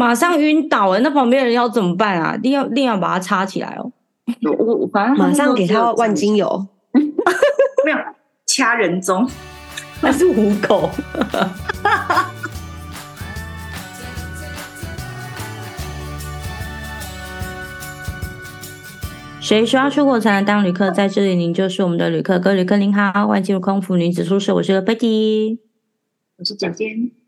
马上晕倒了！那旁边人要怎么办啊？一定要一定要把它插起来哦！我我反正马上给他万金油，没有掐人中，那是虎口。谁说要出国才能当旅客？在这里，您就是我们的旅客。各位旅客您好，欢迎进入空服女子宿舍。我是 Betty，我是简简。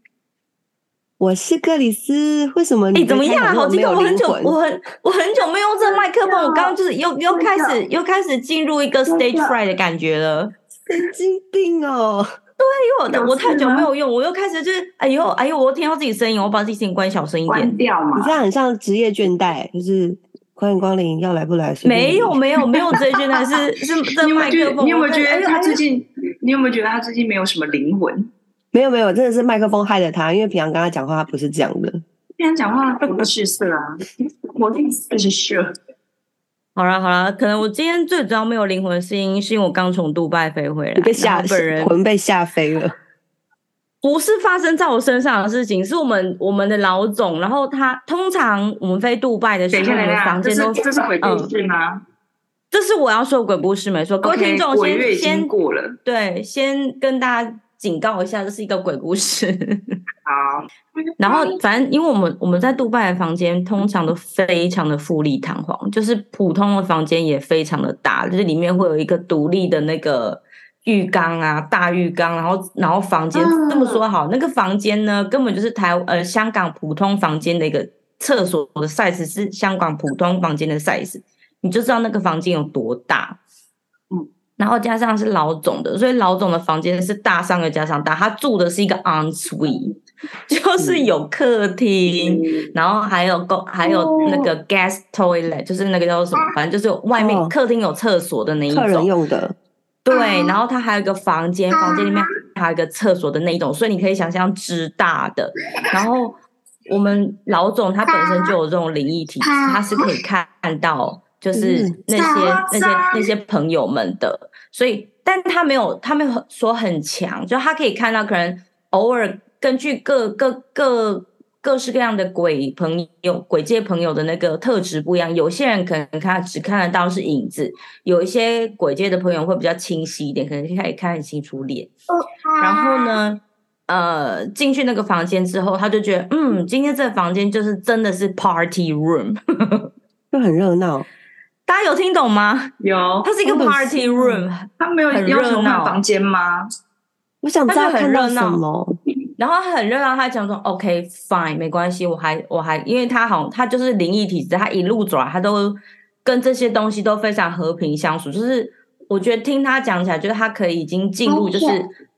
我是克里斯，为什么你？哎，怎么样？好激动！我很久，我很我很久没有用这个麦克风，我刚刚就是又又开始又开始进入一个 stage fright 的感觉了，神经病哦！对，因为我我太久没有用，我又开始就是哎呦哎呦，我听到自己声音，我把自己声音关小声一点，关掉嘛。你这样很像职业倦怠，就是欢迎光临，要来不来？没有没有没有职业倦怠，是 是这麦克风。你有没有觉得他最近？你有没有觉得他最近没有什么灵魂？没有没有，真的是麦克风害了他。因为平常跟他讲话，他不是这样的。平常讲话不是色啊，我的意思是色。好了好了，可能我今天最主要没有灵魂的声音，是因为我刚从杜拜飞回来，被吓本人魂被吓飞了。不是发生在我身上的事情，是我们我们的老总。然后他通常我们飞杜拜的时候，我们房间都这是鬼故事吗？嗯，这是我要说鬼故事没错。各位听众先先过了，对，先跟大家。警告一下，这是一个鬼故事。好，然后反正因为我们我们在杜拜的房间通常都非常的富丽堂皇，就是普通的房间也非常的大，就是里面会有一个独立的那个浴缸啊，大浴缸，然后然后房间这么说好，那个房间呢根本就是台呃香港普通房间的一个厕所的 size 是香港普通房间的 size，你就知道那个房间有多大。然后加上是老总的，所以老总的房间是大上又加上大。他住的是一个 en suite，就是有客厅，嗯、然后还有公还有那个 guest toilet，就是那个叫做什么，反正就是外面客厅有厕所的那一种，客人用的。对，然后他还有一个房间，房间里面还有一个厕所的那一种，所以你可以想象之大的。然后我们老总他本身就有这种灵异体质，他是可以看到，就是那些那些那些朋友们的。所以，但他没有，他没有说很强，就他可以看到，可能偶尔根据各各各各式各样的鬼朋友、鬼界朋友的那个特质不一样，有些人可能看只看得到是影子，有一些鬼界的朋友会比较清晰一点，可能可以看得清楚脸。然后呢，呃，进去那个房间之后，他就觉得，嗯，今天这个房间就是真的是 party room，就很热闹。大家有听懂吗？有，它是一个 party room，它没有很热闹房间吗？我想知道很热闹，然后很热闹，他讲说 OK fine 没关系，我还我还因为他好像他就是灵异体质，他一路走来他都跟这些东西都非常和平相处，就是我觉得听他讲起来，就是他可以已经进入就是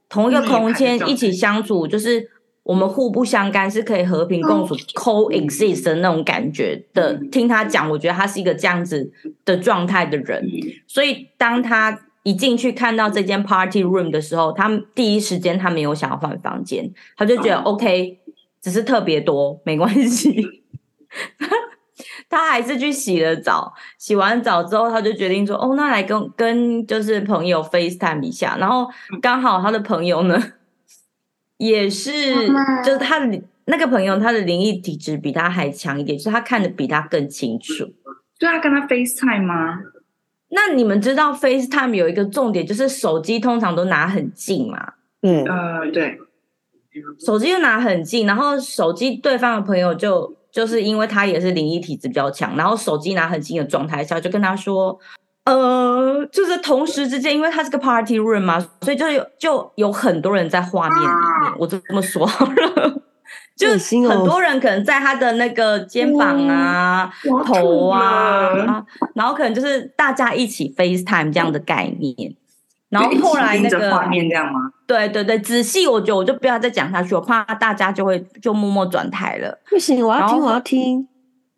同一个空间一起相处，就是。我们互不相干，是可以和平共处、coexist 的那种感觉的。听他讲，我觉得他是一个这样子的状态的人。所以当他一进去看到这间 party room 的时候，他第一时间他没有想要换房间，他就觉得 OK，只是特别多，没关系。他还是去洗了澡，洗完澡之后，他就决定说：“哦，那来跟跟就是朋友 FaceTime 一下。”然后刚好他的朋友呢。也是，就是他的那个朋友，他的灵异体质比他还强一点，就是他看的比他更清楚。对啊，跟他 FaceTime 吗？那你们知道 FaceTime 有一个重点，就是手机通常都拿很近嘛？嗯，呃，对，手机就拿很近，然后手机对方的朋友就就是因为他也是灵异体质比较强，然后手机拿很近的状态下，就跟他说。呃，就是同时之间，因为它是个 party room 嘛，所以就有就有很多人在画面里面。啊、我就这么说好了，就很多人可能在他的那个肩膀啊、嗯、头啊，然后可能就是大家一起 FaceTime 这样的概念。然后后来那个画面这样吗？对对对，仔细我觉得我就不要再讲下去，我怕大家就会就默默转台了。不行，我要听，我要听。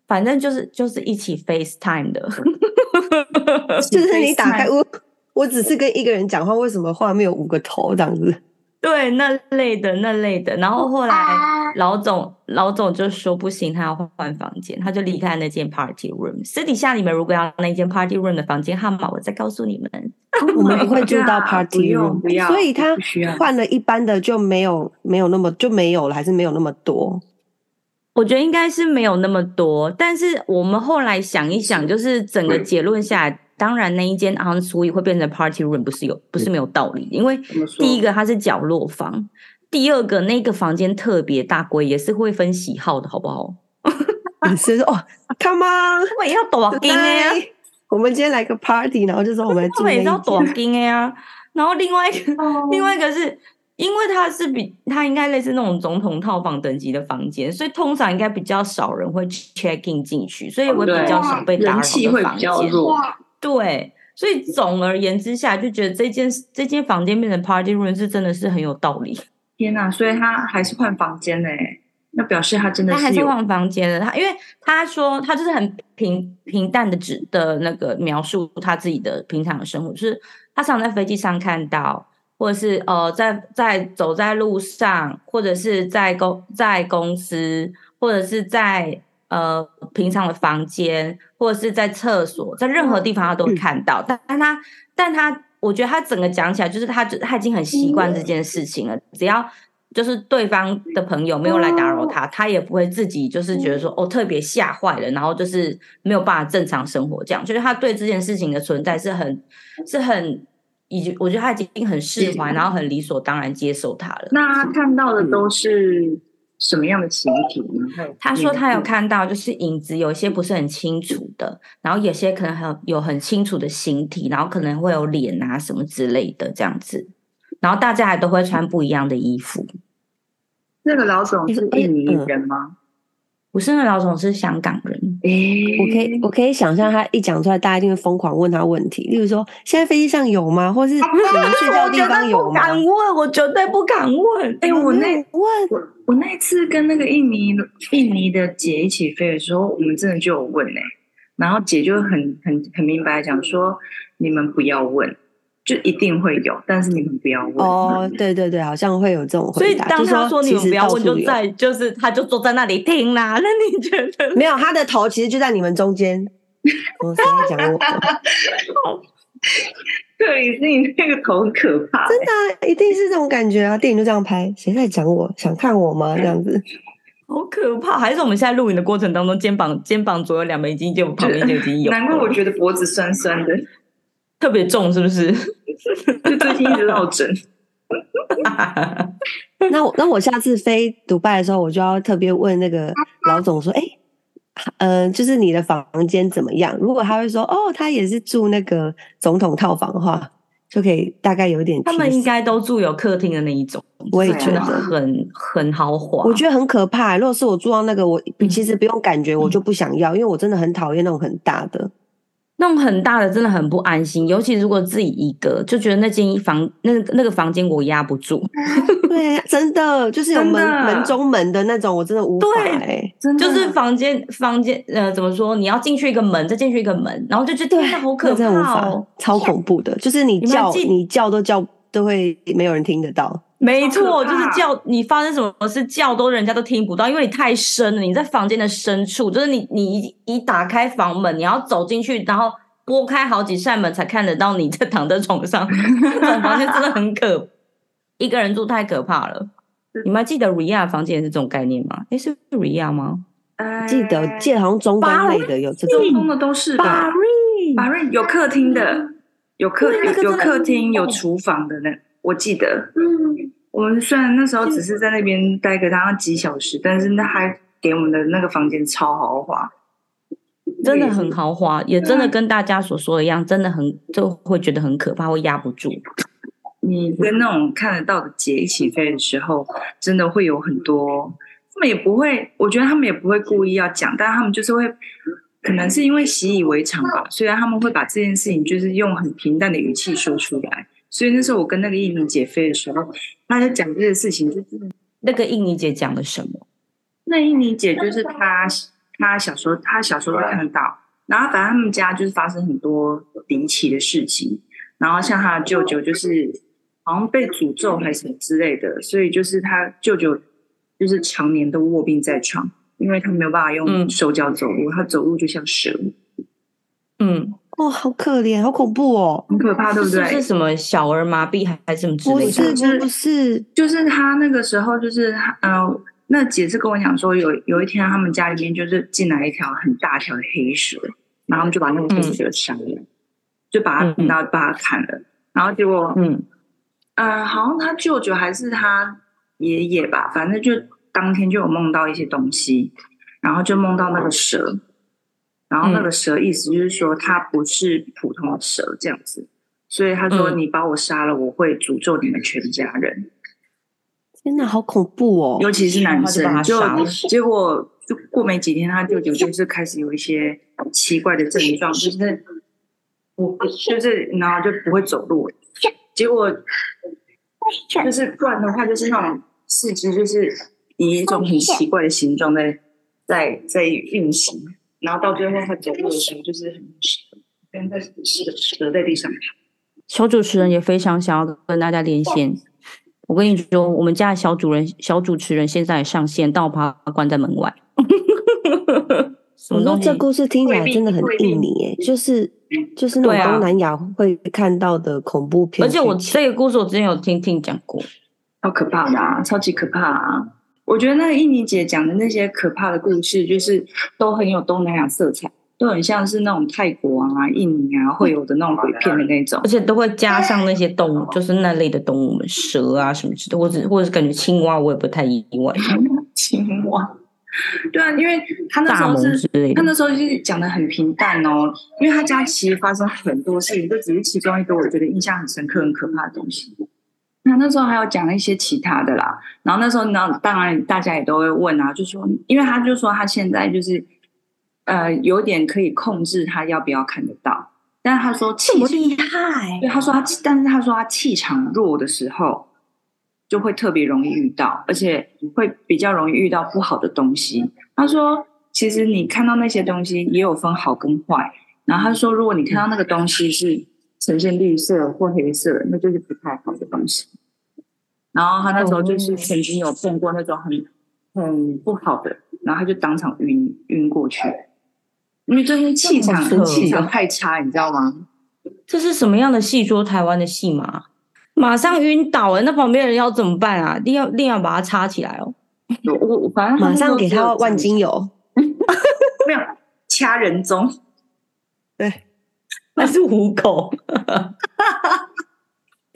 反正就是就是一起 FaceTime 的。就是你打开我，我只是跟一个人讲话，为什么画面有五个头这样子？对，那类的那类的。然后后来老总老总就说不行，他要换房间，他就离开那间 party room。私底下你们如果要那间 party room 的房间号码，我再告诉你们。我们不会住到 party room，所以他换了一般的就没有没有那么就没有了，还是没有那么多。我觉得应该是没有那么多，但是我们后来想一想，就是整个结论下来，当然那一间 ensuite 会变成 party room 不是有不是没有道理，因为第一个它是角落房，第二个那个房间特别大，鬼也是会分喜好的，好不好？你是说哦，Come on，我也要躲金呀！我们今天来个 party，然后就说我们他们也要多金呀。然后另外一个，oh. 另外一个是因为它是比它应该类似那种总统套房等级的房间，所以通常应该比较少人会 check in 进去，所以会比较少被打扰的房间。对，所以总而言之下，就觉得这间这间房间变成 party room 是真的是很有道理。天哪！所以他还是换房间呢？那表示他真的是他还是换房间的。他因为他说他就是很平平淡的指的那个描述他自己的平常的生活，就是。他常在飞机上看到，或者是呃，在在走在路上，或者是在公在公司，或者是在呃平常的房间，或者是在厕所，在任何地方他都会看到。但但他但他，我觉得他整个讲起来，就是他他已经很习惯这件事情了。只要就是对方的朋友没有来打扰他，他也不会自己就是觉得说哦特别吓坏了，然后就是没有办法正常生活这样。就是他对这件事情的存在是很是很。已经，我觉得他已经很释怀，然后很理所当然接受他了。那他看到的都是什么样的形体呢？他说他有看到，就是影子有一些不是很清楚的，然后有些可能很有很清楚的形体，然后可能会有脸啊什么之类的这样子。然后大家还都会穿不一样的衣服。那个老总是印尼人吗？不是，那老总是香港人。诶、欸，我可以，我可以想象他一讲出来，大家一定会疯狂问他问题。例如说，现在飞机上有吗？或是你们睡觉的地方有吗？我敢问，我绝对不敢问。哎、欸，我那问我我那次跟那个印尼印尼的姐一起飞的时候，我们真的就有问哎、欸，然后姐就很很很明白讲说，你们不要问。就一定会有，但是你们不要问哦。对对对，好像会有这种回答。所以当他说你们不要问，就在就是他就坐在那里听啦。那你觉得没有？他的头其实就在你们中间。我 谁在讲我？对，是你那个头很可怕。真的、啊，一定是这种感觉啊！电影就这样拍，谁在讲我？想看我吗？这样子，好可怕。还是我们现在录影的过程当中，肩膀肩膀左右两边已经就旁边就已经有。难怪我觉得脖子酸酸的。特别重是不是？就最近一直落枕。那我那我下次飞迪拜的时候，我就要特别问那个老总说：“哎、欸，嗯、呃，就是你的房间怎么样？”如果他会说：“哦，他也是住那个总统套房的话，就可以大概有点。”他们应该都住有客厅的那一种，我也觉得很很豪华。我觉得很可怕。如果是我住到那个，我其实不用感觉，我就不想要，因为我真的很讨厌那种很大的。那种很大的真的很不安心，尤其如果自己一个，就觉得那间房那那个房间我压不住。对，真的就是有门门中门的那种，我真的无法。对，就是房间房间呃，怎么说？你要进去一个门，再进去一个门，然后就觉得好可怕哦，超恐怖的。就是你叫你叫都叫都会没有人听得到。没错，就是叫你发生什么事叫都人家都听不到，因为你太深了，你在房间的深处，就是你你一打开房门，你要走进去，然后拨开好几扇门才看得到你在躺在床上。这种房间真的很可，一个人住太可怕了。你们还记得 Ria 房间也是这种概念吗？诶，是 Ria 吗？呃，记得记得好像中东类的有这种，中东的都是吧。Bahrain 有客厅的，有客有有客厅有厨房的那。我记得，嗯，我们虽然那时候只是在那边待个大概几小时，但是那还给我们的那个房间超豪华，真的很豪华，也真的跟大家所说的一样，真的很就会觉得很可怕，会压不住。你跟那种看得到的姐一起飞的时候，真的会有很多，他们也不会，我觉得他们也不会故意要讲，但他们就是会，可能是因为习以为常吧，虽然他们会把这件事情就是用很平淡的语气说出来。所以那时候我跟那个印尼姐飞的时候，她就讲这个事情，就是那个印尼姐讲了什么？那印尼姐就是她，她小时候她小时候会看到，然后反正他们家就是发生很多离奇的事情，然后像她的舅舅就是好像被诅咒还是什么之类的，所以就是她舅舅就是常年都卧病在床，因为他没有办法用手脚走路，他走路就像蛇。嗯。哦，好可怜，好恐怖哦，很可怕，对不对？是什么小儿麻痹还是什么之类的？不是，不是，就是他那个时候就是，嗯、呃，那姐是跟我讲说，有有一天他们家里面就是进来一条很大条的黑蛇，然后他们就把那个黑蛇杀了，嗯、就把它拿把它砍了，然后结果嗯。呃，好像他舅舅还是他爷爷吧，反正就当天就有梦到一些东西，然后就梦到那个蛇，然后那个蛇意思就是说它不是普通的蛇这样子，所以他说你把我杀了，我会诅咒你们全家人。真的好恐怖哦！尤其是男生，就结果就过没几天，他舅舅就是开始有一些奇怪的症状，就是我就是然后就不会走路，结果就是不然的话，就是那种四肢就是以一种很奇怪的形状在在在运行，然后到最后他走路的时候就是很跟在折在地上。小主持人也非常想要跟大家连线。我跟你说，我们家的小主人、小主持人现在上线，但我把他关在门外。我说这故事听起来真的很印尼耶，就是就是那种东南亚会看到的恐怖片。而且我这个故事我之前有听听讲过，好可怕的啊，超级可怕啊！我觉得那个印尼姐讲的那些可怕的故事，就是都很有东南亚色彩。都很像是那种泰国啊、印尼啊会有的那种鬼片的那种，而且都会加上那些动物，就是那类的动物们，蛇啊什么之类的，或者或者是感觉青蛙，我也不太意外。青蛙，对啊，因为他那时候是，他那时候就是讲的很平淡哦，因为他家其实发生很多事情，这只是其中一个我觉得印象很深刻、很可怕的东西。那那时候还有讲一些其他的啦，然后那时候那当然大家也都会问啊，就说，因为他就说他现在就是。呃，有点可以控制他要不要看得到，但是他说气这么厉害，对他说他，但是他说他气场弱的时候，就会特别容易遇到，而且会比较容易遇到不好的东西。他说，其实你看到那些东西也有分好跟坏，然后他说，如果你看到那个东西是呈现绿色或黑色，那就是不太好的东西。然后他那时候就是曾经有碰过那种很很不好的，然后他就当场晕晕过去。因为这些气场气场太差，你知道吗？这是什么样的戏？说台湾的戏码，马上晕倒了，那旁边人要怎么办啊？一定要一定要把它插起来哦！我我反正马上给他万金油，没有掐人中，对，那是虎口，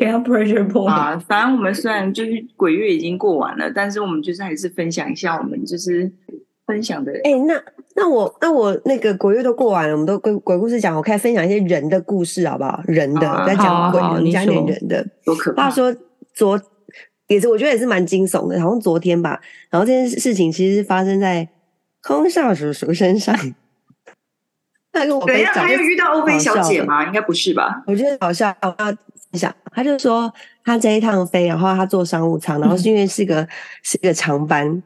给他 pressure point 啊！反正我们虽然就是鬼月已经过完了，但是我们就是还是分享一下我们就是分享的。哎，那。那我那我那个鬼月都过完了，我们都鬼鬼故事讲，我开始分享一些人的故事，好不好？人的在讲鬼，讲点人的。多可怕！话说昨也是，我觉得也是蛮惊悚的，好像昨天吧。然后这件事情其实发生在空少叔叔身上。那跟我跟他又遇到欧菲小姐吗？应该不是吧？我觉得好笑，我要分享。他就说他这一趟飞，然后他坐商务舱，然后是因为是个、嗯、是个长班。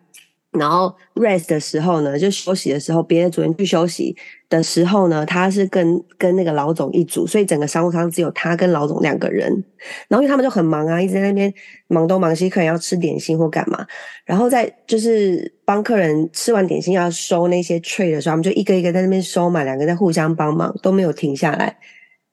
然后 rest 的时候呢，就休息的时候，别的组员去休息的时候呢，他是跟跟那个老总一组，所以整个商务舱只有他跟老总两个人。然后因为他们就很忙啊，一直在那边忙东忙西，客人要吃点心或干嘛，然后在就是帮客人吃完点心要收那些 tray 的时候，他们就一个一个在那边收嘛，两个在互相帮忙，都没有停下来。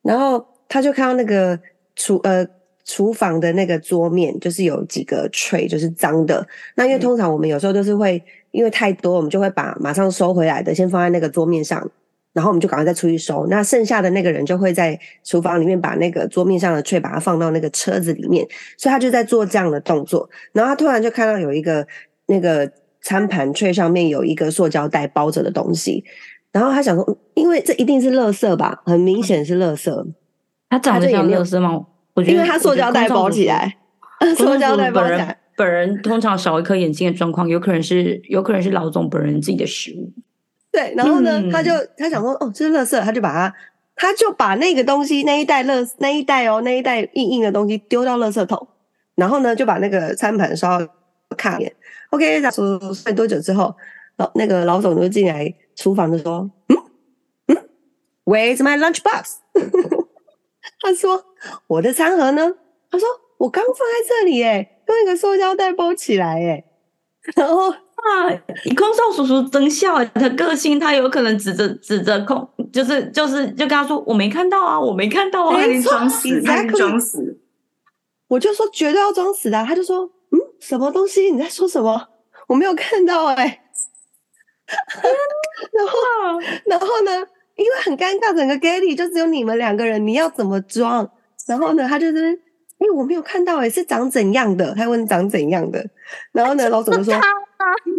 然后他就看到那个厨呃。厨房的那个桌面就是有几个 tray，就是脏的。那因为通常我们有时候都是会，因为太多，我们就会把马上收回来的先放在那个桌面上，然后我们就赶快再出去收。那剩下的那个人就会在厨房里面把那个桌面上的 tray 把它放到那个车子里面，所以他就在做这样的动作。然后他突然就看到有一个那个餐盘 tray 上面有一个塑胶袋包着的东西，然后他想说，因为这一定是垃圾吧，很明显是垃圾。他长得像垃圾吗？因为他塑胶袋包起来，塑胶袋包起来。本人通常少一颗眼睛的状况，有可能是有可能是老总本人自己的食物。对，然后呢，嗯、他就他想说，哦，这是垃圾，他就把它，他就把那个东西那一袋垃那一袋哦那一袋硬硬的东西丢到垃圾桶，然后呢就把那个餐盘稍微看一眼。OK，然后说没多久之后，老那个老总就进来厨房就说，嗯嗯，Where's my lunch box？他说：“我的餐盒呢？”他说：“我刚放在这里，诶用一个塑胶袋包起来，诶然后啊，以空少叔叔真笑，他个性，他有可能指着指着空，就是就是就跟他说：‘我没看到啊，我没看到啊。’你装死，他装死。我就说绝对要装死的。他就说：‘嗯，什么东西？你在说什么？我没有看到哎、欸。然后，然后呢？因为很尴尬，整个 galley 就只有你们两个人，你要怎么装？然后呢，他就说：“因为我没有看到哎、欸，是长怎样的？”他问长怎样的。然后呢，老总就说：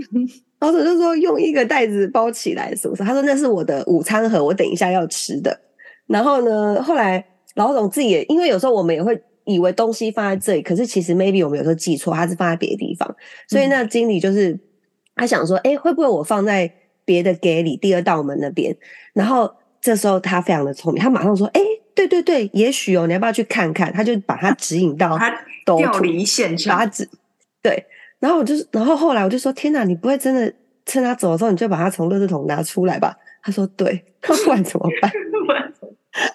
“老总就说用一个袋子包起来，是不是？”他说：“那是我的午餐盒，我等一下要吃的。”然后呢，后来老总自己也，因为有时候我们也会以为东西放在这里，可是其实 maybe 我们有时候记错，他是放在别的地方。所以那经理就是他想说：“哎，会不会我放在？”别的 galley 第二道门那边，然后这时候他非常的聪明，他马上说：“哎，对对对，也许哦，你要不要去看看？”他就把他指引到他调离现场，把他指对。然后我就，然后后来我就说：“天哪，你不会真的趁他走的时候，你就把他从垃圾桶拿出来吧？”他说：“对。”他 不然怎么办？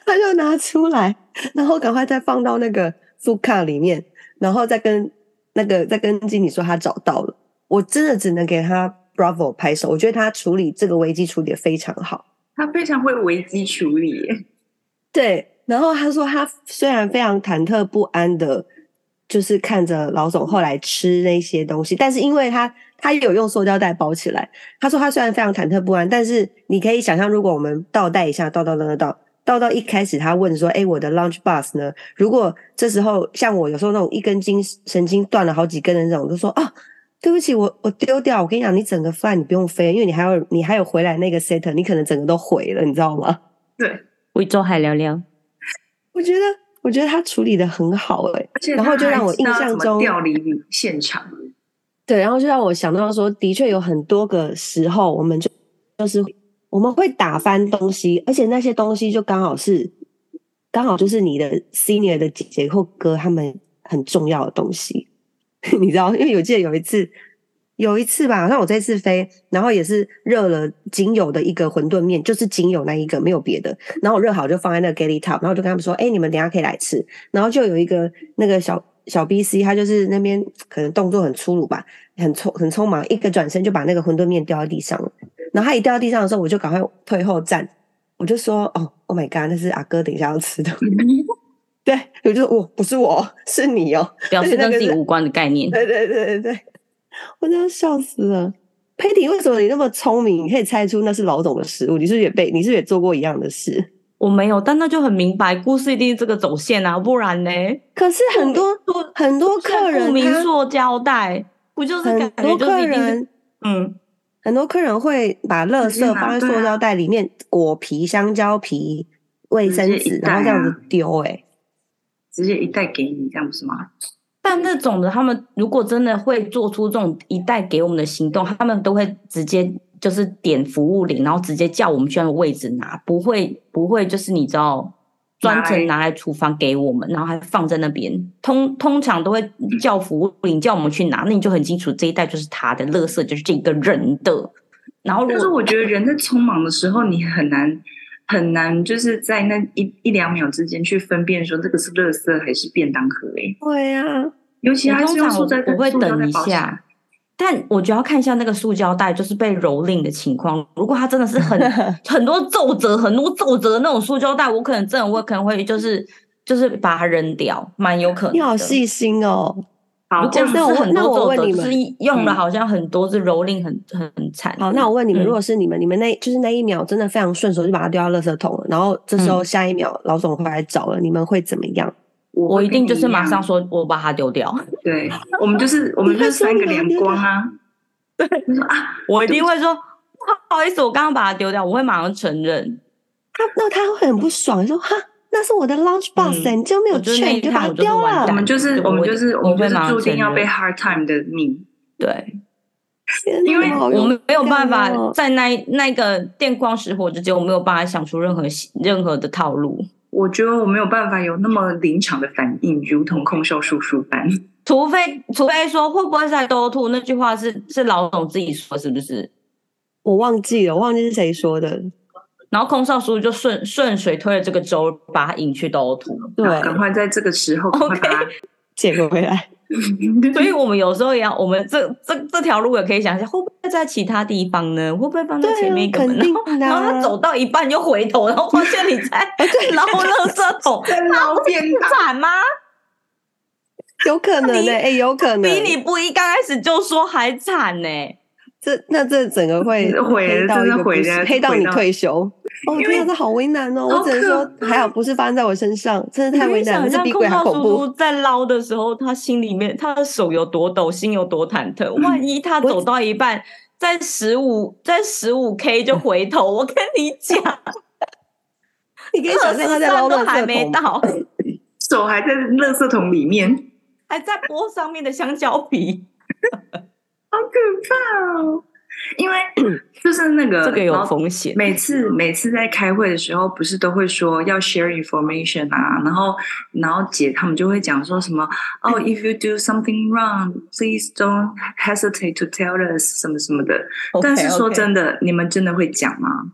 他就拿出来，然后赶快再放到那个 food cart 里面，然后再跟那个再跟经理说他找到了。我真的只能给他。Bravo 拍手，我觉得他处理这个危机处理的非常好，他非常会危机处理。对，然后他说他虽然非常忐忑不安的，就是看着老总后来吃那些东西，但是因为他他有用塑胶袋包起来，他说他虽然非常忐忑不安，但是你可以想象，如果我们倒带一下，倒倒倒倒倒倒到一开始，他问说：“哎，我的 lunch bus 呢？”如果这时候像我有时候那种一根筋神经断了好几根的那种，就说啊。对不起，我我丢掉。我跟你讲，你整个 fly 你不用飞，因为你还有你还有回来那个 set，你可能整个都毁了，你知道吗？对，贵州海聊聊。我觉得我觉得他处理的很好哎、欸，然后就让我印象中调离现场。对，然后就让我想到说，的确有很多个时候，我们就就是我们会打翻东西，而且那些东西就刚好是刚好就是你的 senior 的姐姐或哥他们很重要的东西。你知道，因为我记得有一次，有一次吧，好像我这次飞，然后也是热了仅有的一个馄饨面，就是仅有那一个，没有别的。然后我热好就放在那个 galley top，然后我就跟他们说：“哎，你们等下可以来吃。”然后就有一个那个小小 BC，他就是那边可能动作很粗鲁吧，很匆很匆忙，一个转身就把那个馄饨面掉在地上了。然后他一掉到地上的时候，我就赶快退后站，我就说：“哦，Oh my god，那是阿哥等一下要吃的。”对，我就说我不是我，是你哦，表示跟自己无关的概念。对对对对对，我真的笑死了。佩蒂，为什么你那么聪明？你可以猜出那是老总的食物？你是不是也被？你是不是也做过一样的事？我没有，但那就很明白，故事一定是这个走线啊，不然呢？可是很多很多客人，不明塑胶袋，不就是很多客人？嗯，很多客人会把垃圾放在塑胶袋里面，果皮、香蕉皮、卫生纸，然后这样子丢，哎。直接一袋给你，这样不是吗？但那种的，他们如果真的会做出这种一袋给我们的行动，他们都会直接就是点服务铃，然后直接叫我们去那个位置拿，不会不会就是你知道专程拿来厨房给我们，然后还放在那边。通通常都会叫服务铃叫我们去拿，那你就很清楚这一袋就是他的，垃圾就是这个人的。然后，但是我觉得人在匆忙的时候，你很难。很难，就是在那一一两秒之间去分辨说这个是垃圾还是便当盒。哎，对呀，尤其他是用塑胶袋，我会等一下。但我觉得要看一下那个塑胶袋，就是被蹂躏的情况。如果它真的是很 很多皱褶、很多皱褶的那种塑胶袋，我可能真的我可能会就是就是把它扔掉，蛮有可能。你好细心哦。好，如果是很多皱褶，就是用了好像很多，是蹂躏很很惨。好，那我问你们，如果是你们，你们那就是那一秒真的非常顺手，就把它丢到垃圾桶了，然后这时候下一秒老总回来找了，你们会怎么样？我一定就是马上说，我把它丢掉。对，我们就是 我们就是三个连光啊。对，你说啊，我一定会说不好意思，我刚刚把它丢掉，我会马上承认。他那他会很不爽，说哈。那是我的 lunch box，你就没有劝，你就把它丢了。我们就是我们就是我们就是注定要被 hard time 的命。对，因为我们没有办法在那那个电光石火之间，我没有办法想出任何任何的套路。我觉得我没有办法有那么临场的反应，如同空少叔叔般。除非除非说会不会在兜吐那句话是是老总自己说，是不是？我忘记了，我忘记是谁说的。然后空少叔就顺顺水推了这个舟，把他引去兜土。对，赶快在这个时候，OK，捡回回来。所以我们有时候也要，我们这这这条路也可以想一下，会不会在其他地方呢？会不会放在前面一个门？然后，然后他走到一半就回头，然后发现你在 捞垃圾桶，在捞便当惨吗？有可能呢、欸，哎、欸，有可能比你不一刚开始就说还惨呢、欸。这那这整个会毁到一个不是黑到你退休。哦，天啊，这好为难哦！我只能说还好不是发生在我身上，真的太为难了，这比鬼还恐怖。在捞的时候，他心里面他的手有多抖，心有多忐忑。万一他走到一半，在十五在十五 K 就回头，我跟你讲，你可以想象他在捞的还没到，手还在垃圾桶里面，还在剥上面的香蕉皮。好可怕哦！因为 就是那个这个有风险。每次每次在开会的时候，不是都会说要 share information 啊，然后然后姐他们就会讲说什么哦、oh,，if you do something wrong，please don't hesitate to tell us 什么什么的。Okay, 但是说真的你们真的会讲吗？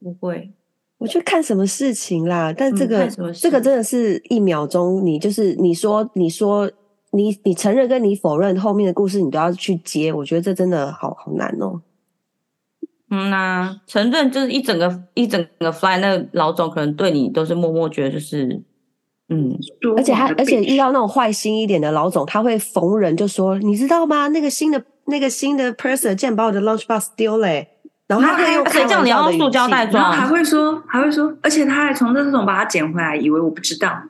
不会，我去看什么事情啦。但这个、嗯、这个真的是一秒钟，你就是你说你说。你你承认跟你否认后面的故事，你都要去接，我觉得这真的好好难哦。嗯呐、啊，承认就是一整个一整个 fly，那个老总可能对你都是默默觉得就是，嗯，而且还而且遇到那种坏心一点的老总，他会逢人就说，你知道吗？那个新的那个新的 person 竟然把我的 lunchbox 丢了，然后他还用谁叫你要塑胶袋装，还会说还会说，而且他还从这种把它捡回来，以为我不知道。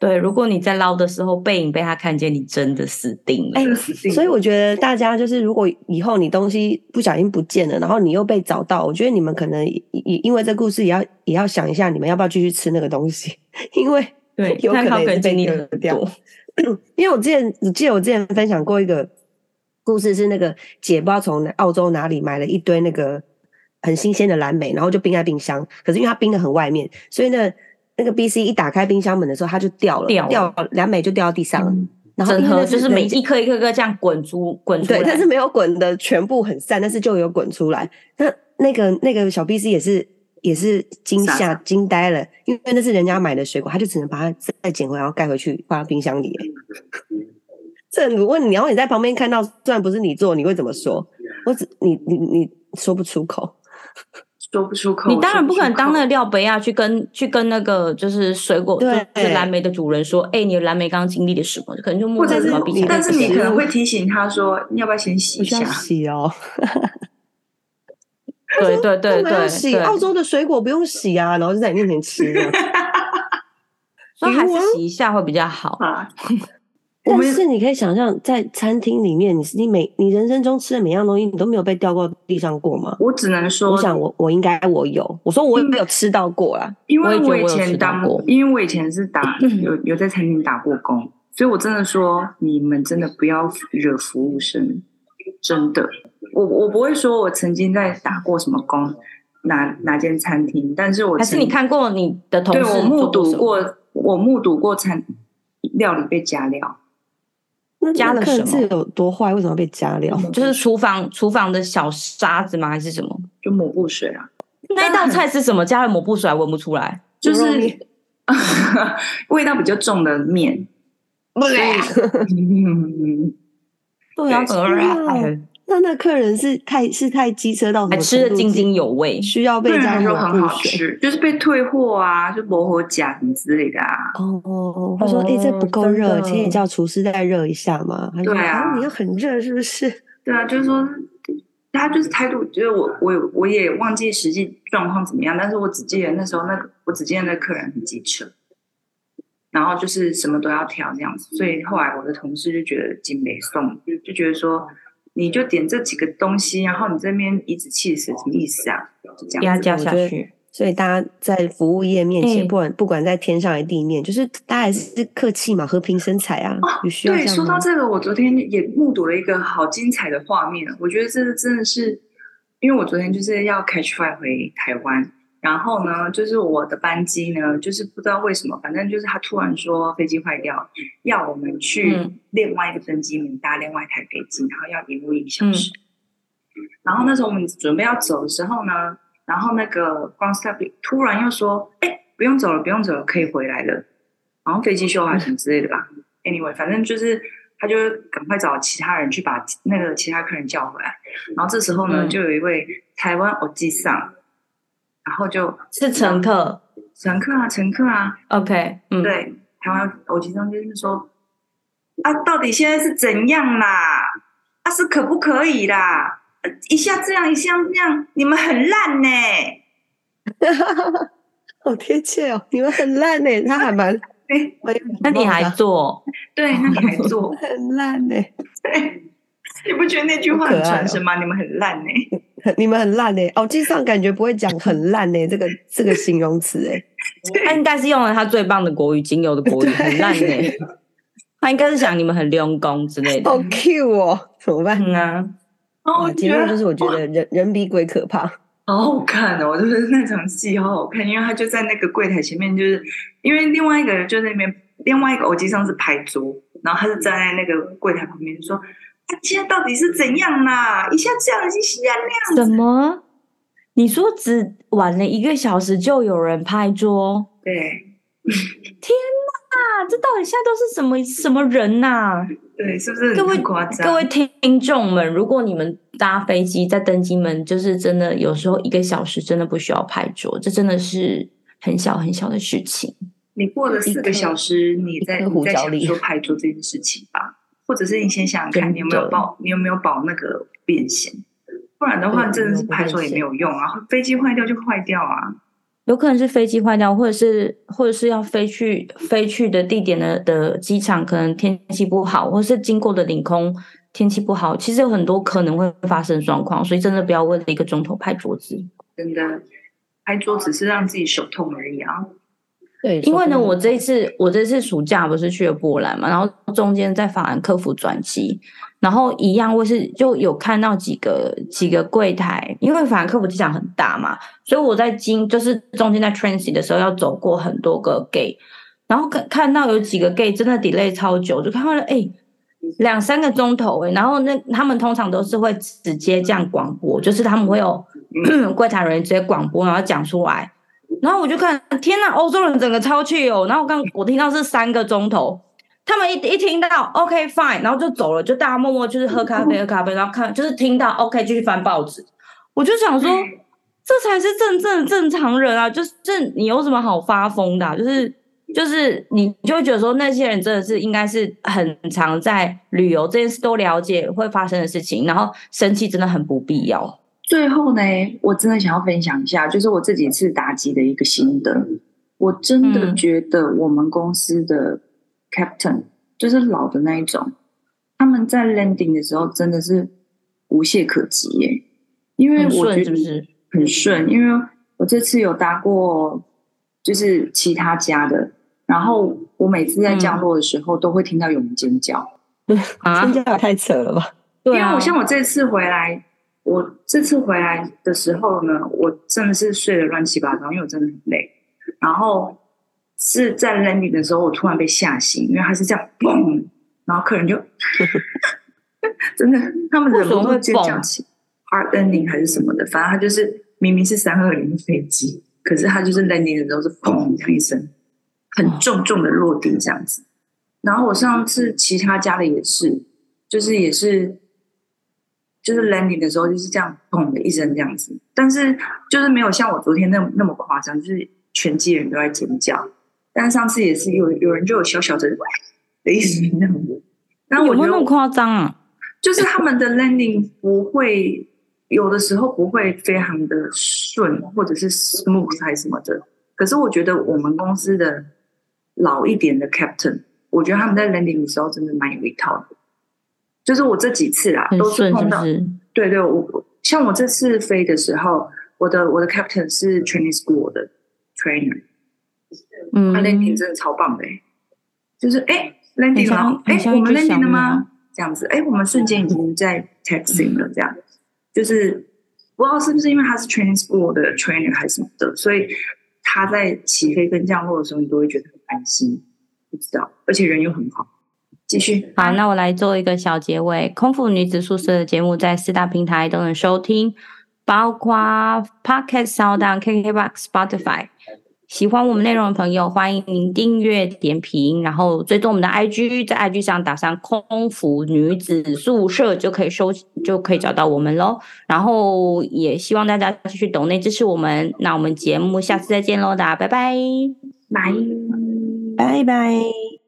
对，如果你在捞的时候背影被他看见，你真的死定了。哎，所以我觉得大家就是，如果以后你东西不小心不见了，然后你又被找到，我觉得你们可能也因为这故事也要也要想一下，你们要不要继续吃那个东西？因为对，有可能被丢掉。因为我之前你记得我之前分享过一个故事，是那个姐不知道从澳洲哪里买了一堆那个很新鲜的蓝莓，然后就冰在冰箱，可是因为它冰的很外面，所以呢。那个 B C 一打开冰箱门的时候，它就掉了，掉了，蓝莓就掉到地上了。嗯、然后整盒就是每一颗一颗颗这样滚出滚出来，对，但是没有滚的全部很散，但是就有滚出来。那那个那个小 B C 也是也是惊吓惊呆了，因为那是人家买的水果，他就只能把它再捡回来，然后盖回去放在冰箱里。这如果你然后你在旁边看到，虽然不是你做，你会怎么说？我只你你你说不出口。说不出口，你当然不可能当那个廖北亚去跟去跟那个就是水果就是蓝莓的主人说，哎、欸，你的蓝莓刚刚经历了什么？可能就默默的比，但是你可能会提醒他说，你要不要先洗一下？洗哦。对对对对，洗澳洲的水果不用洗啊，然后就在你面前吃，所以还是洗一下会比较好啊。但是你可以想象，在餐厅里面，你你每你人生中吃的每样东西，你都没有被掉过地上过吗？我只能说，我想我我应该我有，我说我也没有吃到过啦，因为我以前当过，因为我以前是打 有有在餐厅打过工，所以我真的说，你们真的不要惹服务生，真的，我我不会说我曾经在打过什么工，哪哪间餐厅，但是我还是你看过你的同事，对，我目睹过，我目睹过餐料理被加料。那加了什么？是有多坏？为什么被加料？就是厨房厨房的小沙子吗？还是什么？就抹布水啊？那道菜是什么？加了抹布水还闻不出来？就是 味道比较重的面。对，对啊，那那客人是太是太机车到什么还吃的津津有味，需要被加入很好吃，就是被退货啊，就磨合甲什么之类的啊。哦哦哦，他说：“哎、欸，这不够热，请你叫厨师再热一下嘛。”对啊，你又很热是不是？对啊，就是说他就是态度，就是我我我也忘记实际状况怎么样，但是我只记得那时候那个我只记得那客人很机车，然后就是什么都要挑这样子，所以后来我的同事就觉得金美送，就就觉得说。你就点这几个东西，然后你这边颐指气使什么意思啊？就这样压加下去。所以大家在服务业面前，不管不管在天上还是地面，就是大家还是客气嘛，和平生财啊。哦，对，说到这个，我昨天也目睹了一个好精彩的画面。我觉得这真的是，因为我昨天就是要 catch flight 回台湾。然后呢，就是我的班机呢，就是不知道为什么，反正就是他突然说飞机坏掉，要我们去另外一个登机门搭另外一台飞机，然后要延误一个小时。嗯。然后那时候我们准备要走的时候呢，然后那个 ground staff 突然又说：“哎，不用走了，不用走了，可以回来了。”然后飞机修好什么之类的吧。嗯。Anyway，反正就是他就赶快找其他人去把那个其他客人叫回来。然后这时候呢，就有一位台湾欧吉桑。然后就是乘客，乘客啊，乘客啊。OK，嗯，对，台湾偶机上就是说啊，到底现在是怎样啦？啊，是可不可以啦？一下这样，一下那样，你们很烂呢。好贴切哦，你们很烂呢。他还蛮 哎，那你还做？对，那你还做？很烂呢。对，你不觉得那句话很传神吗？你们很烂呢。你们很烂呢、欸，哦，经上感觉不会讲很烂呢、欸，这个这个形容词哎、欸，他应该是用了他最棒的国语，仅有的国语，很烂呢、欸。他应该是想你们很用功之类的。好 Q 哦，怎么办啊？哦，结论就是我觉得人人比鬼可怕，好好看哦，就是那场戏好好看，因为他就在那个柜台前面，就是因为另外一个人就在那边，另外一个偶机上是拍桌，然后他是站在那个柜台旁边说。现在到底是怎样啦？一下这样，一下那样。怎么？你说只晚了一个小时就有人拍桌？对。天哪，这到底现在都是什么什么人呐、啊？对，是不是各位各位听众们，如果你们搭飞机在登机门，就是真的有时候一个小时真的不需要拍桌，这真的是很小很小的事情。你过了四个小时，你在你在想说拍桌这件事情吧。或者是你先想想看，你有没有保，你有没有保那个变险？不然的话，真的是拍桌也没有用啊！飞机坏掉就坏掉啊！有可能是飞机坏掉，或者是或者是要飞去飞去的地点的的机场，可能天气不好，或者是经过的领空天气不好，其实有很多可能会发生状况，所以真的不要为了一个钟头拍桌子。真的，拍桌子是让自己手痛而已啊！对，因为呢，我这一次我这次暑假不是去了波兰嘛，然后中间在法兰克福转机，然后一样我是就有看到几个几个柜台，因为法兰克福机场很大嘛，所以我在经就是中间在 transit 的时候要走过很多个 gate，然后看看到有几个 gate 真的 delay 超久，就看到了哎两三个钟头哎，然后那他们通常都是会直接这样广播，就是他们会有 柜台人员直接广播，然后讲出来。然后我就看，天呐，欧洲人整个超气哦。然后我刚我听到是三个钟头，他们一一听到 OK fine，然后就走了，就大家默默就是喝咖啡喝咖啡，然后看就是听到 OK 继续翻报纸。我就想说，这才是真正正常人啊！就是你有什么好发疯的啊？就是就是你就会觉得说，那些人真的是应该是很常在旅游这件事都了解会发生的事情，然后生气真的很不必要。最后呢，我真的想要分享一下，就是我这几次打击的一个心得。我真的觉得我们公司的 captain 就是老的那一种，他们在 landing 的时候真的是无懈可击耶。因为我觉得很顺，因为我这次有搭过，就是其他家的，然后我每次在降落的时候都会听到有人尖叫，啊，尖叫也太扯了吧？对啊，因为我像我这次回来。我这次回来的时候呢，我真的是睡得乱七八糟，因为我真的很累。然后是在 landing 的时候，我突然被吓醒，因为他是这样嘣，然后客人就 真的，他们忍不住尖叫起，hard landing 还是什么的，反正他就是明明是三二零的飞机，可是他就是 landing 的时候是砰这样一声，很重重的落地这样子。然后我上次其他家的也是，就是也是。就是 landing 的时候就是这样，砰的一声这样子，但是就是没有像我昨天那那么夸张，就是全机人都在尖叫。但上次也是有有人就有小小的的意思那样子。那有没有那么夸张啊？就是他们的 landing 不会有的时候不会非常的顺，或者是 smooth 还是什么的。可是我觉得我们公司的老一点的 captain，我觉得他们在 landing 的时候真的蛮有一套的。就是我这几次啦，都是碰到，是？是对对，我像我这次飞的时候，我的我的 captain 是 training school 的 trainer，嗯，他 landing 真的超棒的，就是哎 landing 了，哎我们 landing 了吗？这样子，哎我们瞬间已经在 taxiing 了，这样，就是不知道是不是因为他是 training school 的 trainer 还是什么的，所以他在起飞跟降落的时候，你都会觉得很安心，不知道，而且人又很好。继续好，那我来做一个小结尾。空腹女子宿舍的节目在四大平台都能收听，包括 Podcast、SoundOn、KKBox、Spotify。喜欢我们内容的朋友，欢迎您订阅、点评，然后追踪我们的 IG，在 IG 上打上“空服女子宿舍”就可以收，就可以找到我们喽。然后也希望大家继续懂内支持我们。那我们节目下次再见喽，大家拜拜，拜。拜拜。